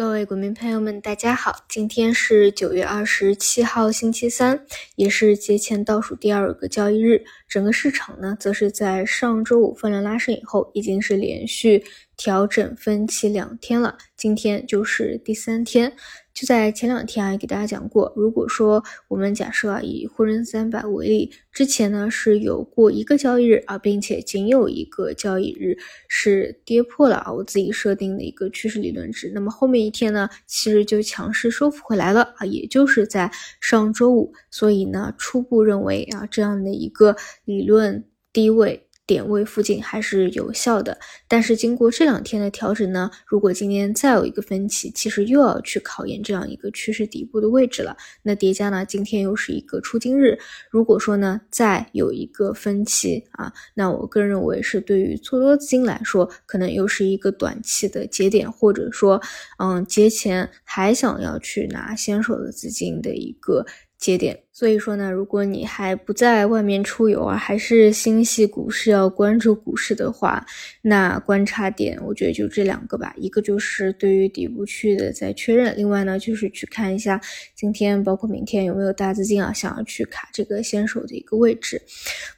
各位股民朋友们，大家好，今天是九月二十七号，星期三，也是节前倒数第二个交易日。整个市场呢，则是在上周五分量拉升以后，已经是连续调整分歧两天了，今天就是第三天。就在前两天啊，给大家讲过，如果说我们假设啊，以沪深三百为例，之前呢是有过一个交易日啊，并且仅有一个交易日是跌破了啊我自己设定的一个趋势理论值，那么后面一天呢，其实就强势收复回来了啊，也就是在上周五，所以呢，初步认为啊，这样的一个理论低位。点位附近还是有效的，但是经过这两天的调整呢，如果今天再有一个分歧，其实又要去考验这样一个趋势底部的位置了。那叠加呢，今天又是一个出金日，如果说呢再有一个分歧啊，那我个人认为是对于做多资金来说，可能又是一个短期的节点，或者说，嗯，节前还想要去拿先手的资金的一个。节点，所以说呢，如果你还不在外面出游啊，还是心系股市要关注股市的话，那观察点我觉得就这两个吧，一个就是对于底部区域的再确认，另外呢就是去看一下今天包括明天有没有大资金啊想要去卡这个先手的一个位置，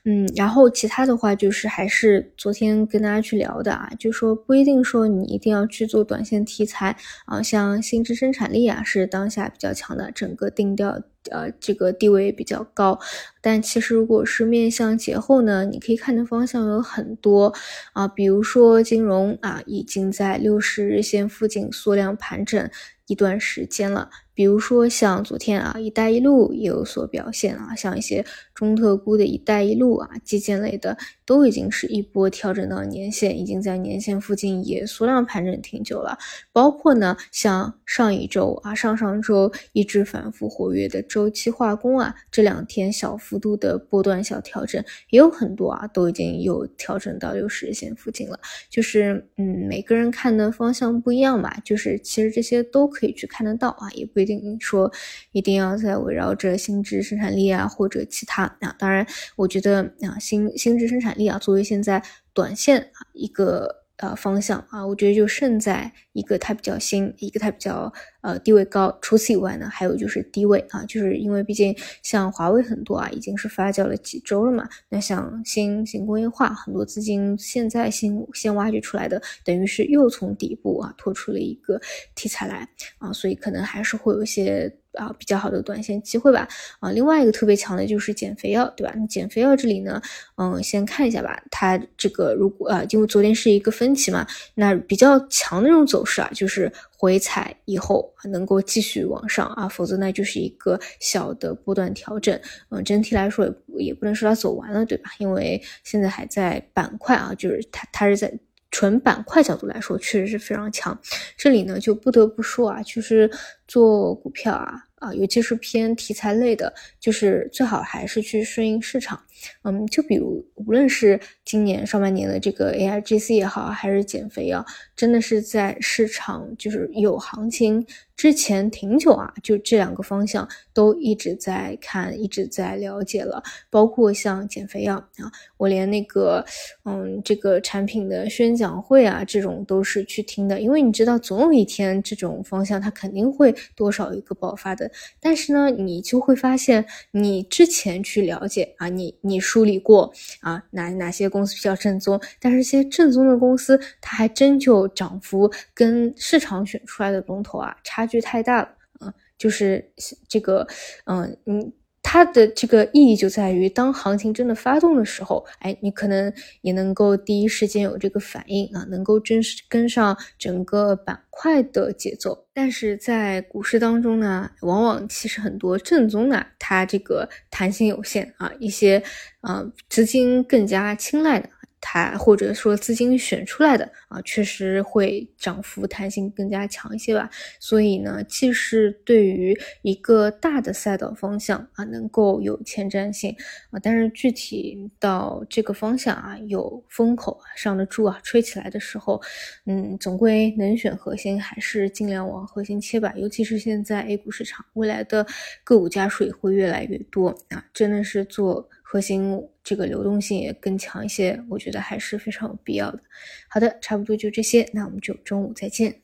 嗯，然后其他的话就是还是昨天跟大家去聊的啊，就说不一定说你一定要去做短线题材啊，像新质生产力啊是当下比较强的，整个定调。呃，这个地位比较高，但其实如果是面向节后呢，你可以看的方向有很多啊，比如说金融啊，已经在六十日线附近缩量盘整一段时间了。比如说像昨天啊，一带一路也有所表现啊，像一些中特估的一带一路啊，基建类的都已经是一波调整到年线，已经在年线附近也缩量盘整挺久了。包括呢，像上一周啊，上上周一直反复活跃的周期化工啊，这两天小幅度的波段小调整也有很多啊，都已经有调整到六十日线附近了。就是嗯，每个人看的方向不一样吧，就是其实这些都可以去看得到啊，也不一定。说一定要在围绕着心智生产力啊，或者其他啊，当然，我觉得啊，心心智生产力啊，作为现在短线啊一个。呃，方向啊，我觉得就胜在一个它比较新，一个它比较呃地位高。除此以外呢，还有就是低位啊，就是因为毕竟像华为很多啊，已经是发酵了几周了嘛。那像新型工业化，很多资金现在新先挖掘出来的，等于是又从底部啊拖出了一个题材来啊，所以可能还是会有一些。啊，比较好的短线机会吧。啊，另外一个特别强的就是减肥药，对吧？那减肥药这里呢，嗯，先看一下吧。它这个如果啊，因为昨天是一个分歧嘛，那比较强的那种走势啊，就是回踩以后能够继续往上啊，否则呢就是一个小的波段调整。嗯，整体来说也也不能说它走完了，对吧？因为现在还在板块啊，就是它它是在。纯板块角度来说，确实是非常强。这里呢，就不得不说啊，就是做股票啊。啊，尤其是偏题材类的，就是最好还是去顺应市场。嗯，就比如无论是今年上半年的这个 A I G C 也好，还是减肥药，真的是在市场就是有行情之前挺久啊，就这两个方向都一直在看，一直在了解了。包括像减肥药啊，我连那个嗯这个产品的宣讲会啊，这种都是去听的，因为你知道总有一天这种方向它肯定会多少一个爆发的。但是呢，你就会发现，你之前去了解啊，你你梳理过啊，哪哪些公司比较正宗？但是些正宗的公司，它还真就涨幅跟市场选出来的龙头啊，差距太大了啊，就是这个，嗯，你。它的这个意义就在于，当行情真的发动的时候，哎，你可能也能够第一时间有这个反应啊，能够真实跟上整个板块的节奏。但是在股市当中呢，往往其实很多正宗的，它这个弹性有限啊，一些啊资金更加青睐的。它或者说资金选出来的啊，确实会涨幅弹性更加强一些吧。所以呢，既是对于一个大的赛道方向啊，能够有前瞻性啊，但是具体到这个方向啊，有风口啊上的注啊吹起来的时候，嗯，总归能选核心还是尽量往核心切吧。尤其是现在 A 股市场，未来的个股加税会越来越多啊，真的是做。核心这个流动性也更强一些，我觉得还是非常有必要的。好的，差不多就这些，那我们就中午再见。